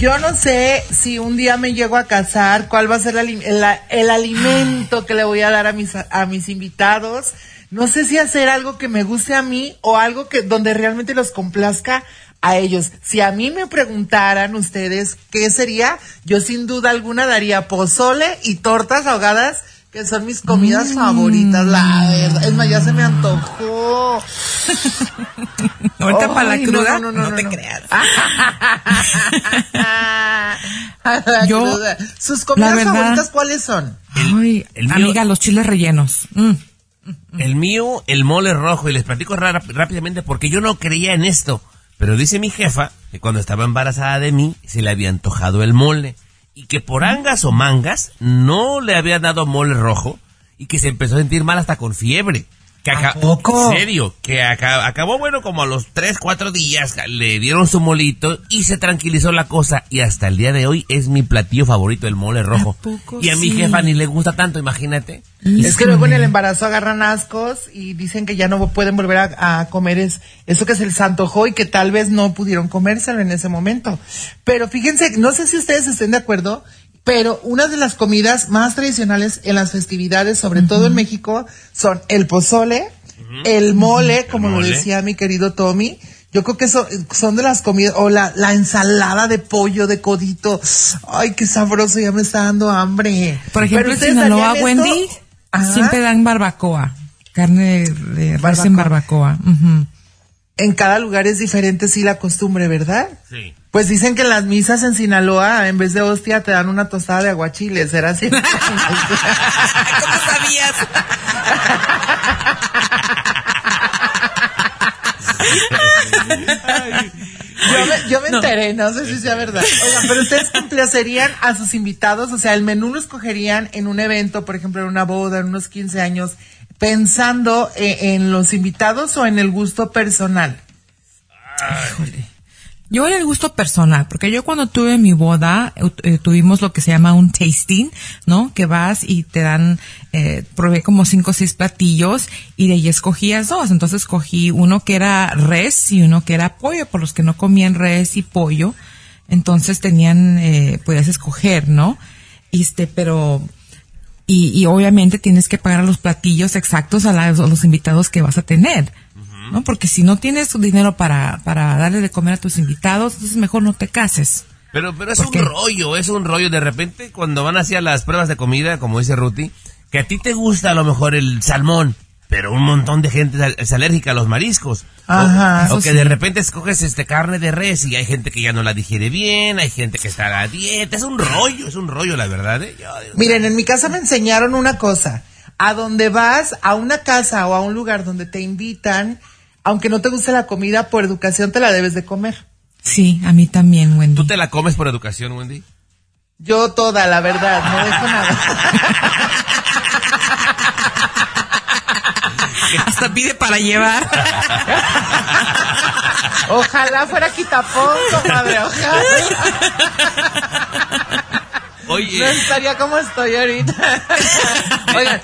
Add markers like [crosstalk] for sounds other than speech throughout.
yo no sé si un día me llego a casar, cuál va a ser el, alimento que le voy a dar a mis, a mis invitados. No sé si hacer algo que me guste a mí o algo que donde realmente los complazca a ellos. Si a mí me preguntaran ustedes qué sería, yo sin duda alguna daría pozole y tortas ahogadas que son mis comidas mm. favoritas, la verdad. Es más, ya se me antojó. [laughs] Ahorita para la cruda, no, no, no, te creas. [laughs] Yo, ¿Sus comidas favoritas cuáles son? Ay, amiga, los chiles rellenos. Mm. El mío, el mole rojo, y les platico rápidamente porque yo no creía en esto. Pero dice mi jefa que cuando estaba embarazada de mí se le había antojado el mole y que por angas o mangas no le había dado mole rojo y que se empezó a sentir mal hasta con fiebre. Que poco? En serio, que acabó, bueno, como a los 3, 4 días le dieron su molito y se tranquilizó la cosa. Y hasta el día de hoy es mi platillo favorito, el mole rojo. y a mi jefa ni le gusta tanto, imagínate. Es que luego en el embarazo agarran ascos y dicen que ya no pueden volver a, comer es, eso que es el santojo y que tal vez no pudieron comérselo en ese momento. Pero fíjense, no sé si ustedes estén de acuerdo, pero una de las comidas más tradicionales en las festividades, sobre todo en México, son el pozole, el mole, como lo decía mi querido Tommy. Yo creo que son, son de las comidas, o la, la ensalada de pollo, de codito. Ay, qué sabroso, ya me está dando hambre. Por ejemplo, en Sinaloa, Wendy, siempre dan barbacoa, carne de res en barbacoa. En cada lugar es diferente, sí, la costumbre, ¿verdad? Sí. Pues dicen que en las misas en Sinaloa, en vez de hostia, te dan una tostada de aguachiles. ¿Era así? [laughs] ¿Cómo sabías? yo me, enteré, no. sé si sea verdad. Oigan, pero ustedes complacerían a sus invitados, o sea, el menú lo escogerían en un evento, por ejemplo, en una boda, en unos 15 años, pensando en, en los invitados o en el gusto personal. Híjole. Yo era el gusto personal, porque yo cuando tuve mi boda, eh, tuvimos lo que se llama un tasting, ¿no? Que vas y te dan, eh, probé como cinco o seis platillos y de ahí escogías dos. Entonces escogí uno que era res y uno que era pollo, por los que no comían res y pollo. Entonces tenían, eh, podías escoger, ¿no? Este, pero, y, y obviamente tienes que pagar los platillos exactos a, a los invitados que vas a tener. ¿no? Porque si no tienes dinero para, para darle de comer a tus invitados, entonces mejor no te cases. Pero, pero es un rollo, es un rollo. De repente, cuando van hacia las pruebas de comida, como dice Ruti, que a ti te gusta a lo mejor el salmón, pero un montón de gente es alérgica a los mariscos. Ajá. O, que de repente escoges este carne de res y hay gente que ya no la digiere bien, hay gente que está a la dieta. Es un rollo, es un rollo, la verdad. ¿eh? Miren, en mi casa me enseñaron una cosa. A donde vas, a una casa o a un lugar donde te invitan, aunque no te guste la comida, por educación te la debes de comer. Sí, a mí también, Wendy. ¿Tú te la comes por educación, Wendy? Yo toda, la verdad, no dejo nada. [laughs] Hasta pide para llevar. [laughs] Ojalá fuera quitapón, madre, ojalá. Oye. No estaría como estoy ahorita. [laughs] Oigan,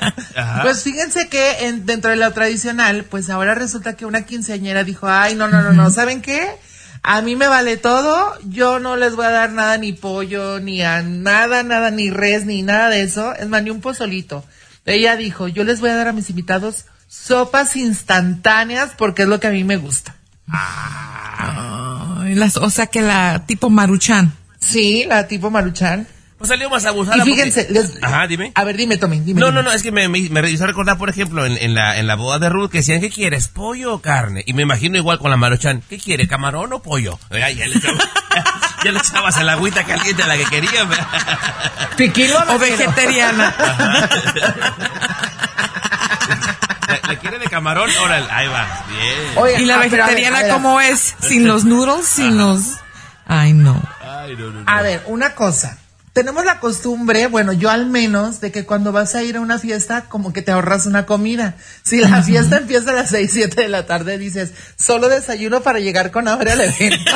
pues fíjense que dentro de lo tradicional, pues ahora resulta que una quinceañera dijo, ay, no, no, no, no, ¿saben qué? A mí me vale todo, yo no les voy a dar nada, ni pollo, ni a nada, nada, ni res, ni nada de eso, es más, ni un pozolito. Ella dijo, yo les voy a dar a mis invitados sopas instantáneas porque es lo que a mí me gusta. Ah, las, o sea que la tipo maruchan. Sí, la tipo maruchan. Pues salió más abusada. Y fíjense, Ajá, dime. A ver, dime, Tommy, dime. No, no, no, es que me, me, me hizo recordar, por ejemplo, en, en, la, en la boda de Ruth, que decían, ¿qué quieres, pollo o carne? Y me imagino igual con la Maruchan, ¿qué quiere, camarón o pollo? Ya, ya, le, echabas, [laughs] ya le echabas el agüita caliente a la que quería. Tequila o vegetariana. ¿Le, quiere de camarón? Órale, ahí va, bien. ¿Y la ah, vegetariana cómo es? ¿Sin los noodles? ¿Sin los...? Ay, no. Ay, no, no, no. A ver, una cosa tenemos la costumbre, bueno, yo al menos, de que cuando vas a ir a una fiesta, como que te ahorras una comida. Si la fiesta empieza a las 6, 7 de la tarde, dices, solo desayuno para llegar con hambre al evento.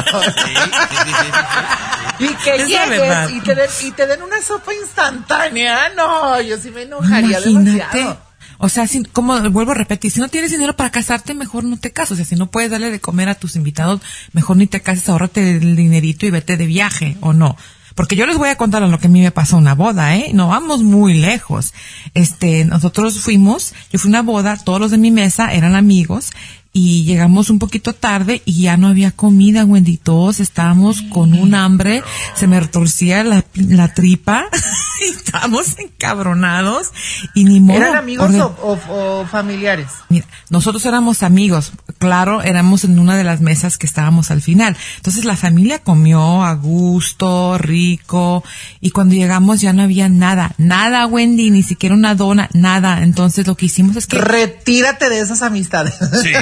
y que llegues y te, den, y te den una sopa instantánea. No, yo sí me enojaría demasiado. O sea, si, como vuelvo a repetir, si no tienes dinero para casarte, mejor no te casas. O sea, si no puedes darle de comer a tus invitados, mejor ni te cases, ahórrate el dinerito y vete de viaje, o no. Porque yo les voy a contar lo que a mí me pasó una boda, ¿eh? No vamos muy lejos. Este, nosotros fuimos, yo fui a una boda, todos los de mi mesa eran amigos, y llegamos un poquito tarde y ya no había comida, Wendy. Todos estábamos con un hambre, se me retorcía la, la tripa, [laughs] y estábamos encabronados y ni modo. ¿Eran amigos orden- o, o- o familiares? Mira, nosotros éramos amigos, claro, éramos en una de las mesas que estábamos al final. Entonces la familia comió a gusto, rico, y cuando llegamos ya no había nada, nada, Wendy, ni siquiera una dona, nada. Entonces lo que hicimos es que Retírate de esas amistades. Sí.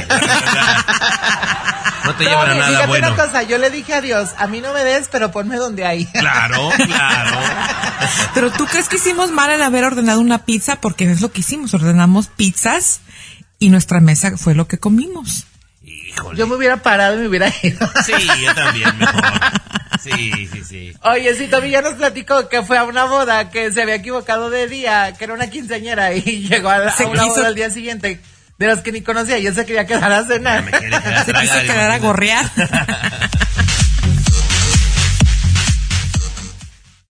No te llevan a No, nada fíjate bueno. una cosa, yo le dije a Dios, a mí no me des, pero ponme donde hay. Claro, claro. Pero tú crees que hicimos mal en haber ordenado una pizza porque es lo que hicimos, ordenamos pizzas y nuestra mesa fue lo que comimos. Híjole. Yo me hubiera parado y me hubiera ido. Sí, yo también, mejor. Sí, sí, sí. Oye, sí, Tommy ya nos platicó que fue a una boda, que se había equivocado de día, que era una quinceañera y [laughs] llegó a, la- Se a una quiso- boda al día siguiente, de las que ni conocía y él se quería quedar a Ya cenar. me quería quedar Se quiso quedar a gorrear. [laughs]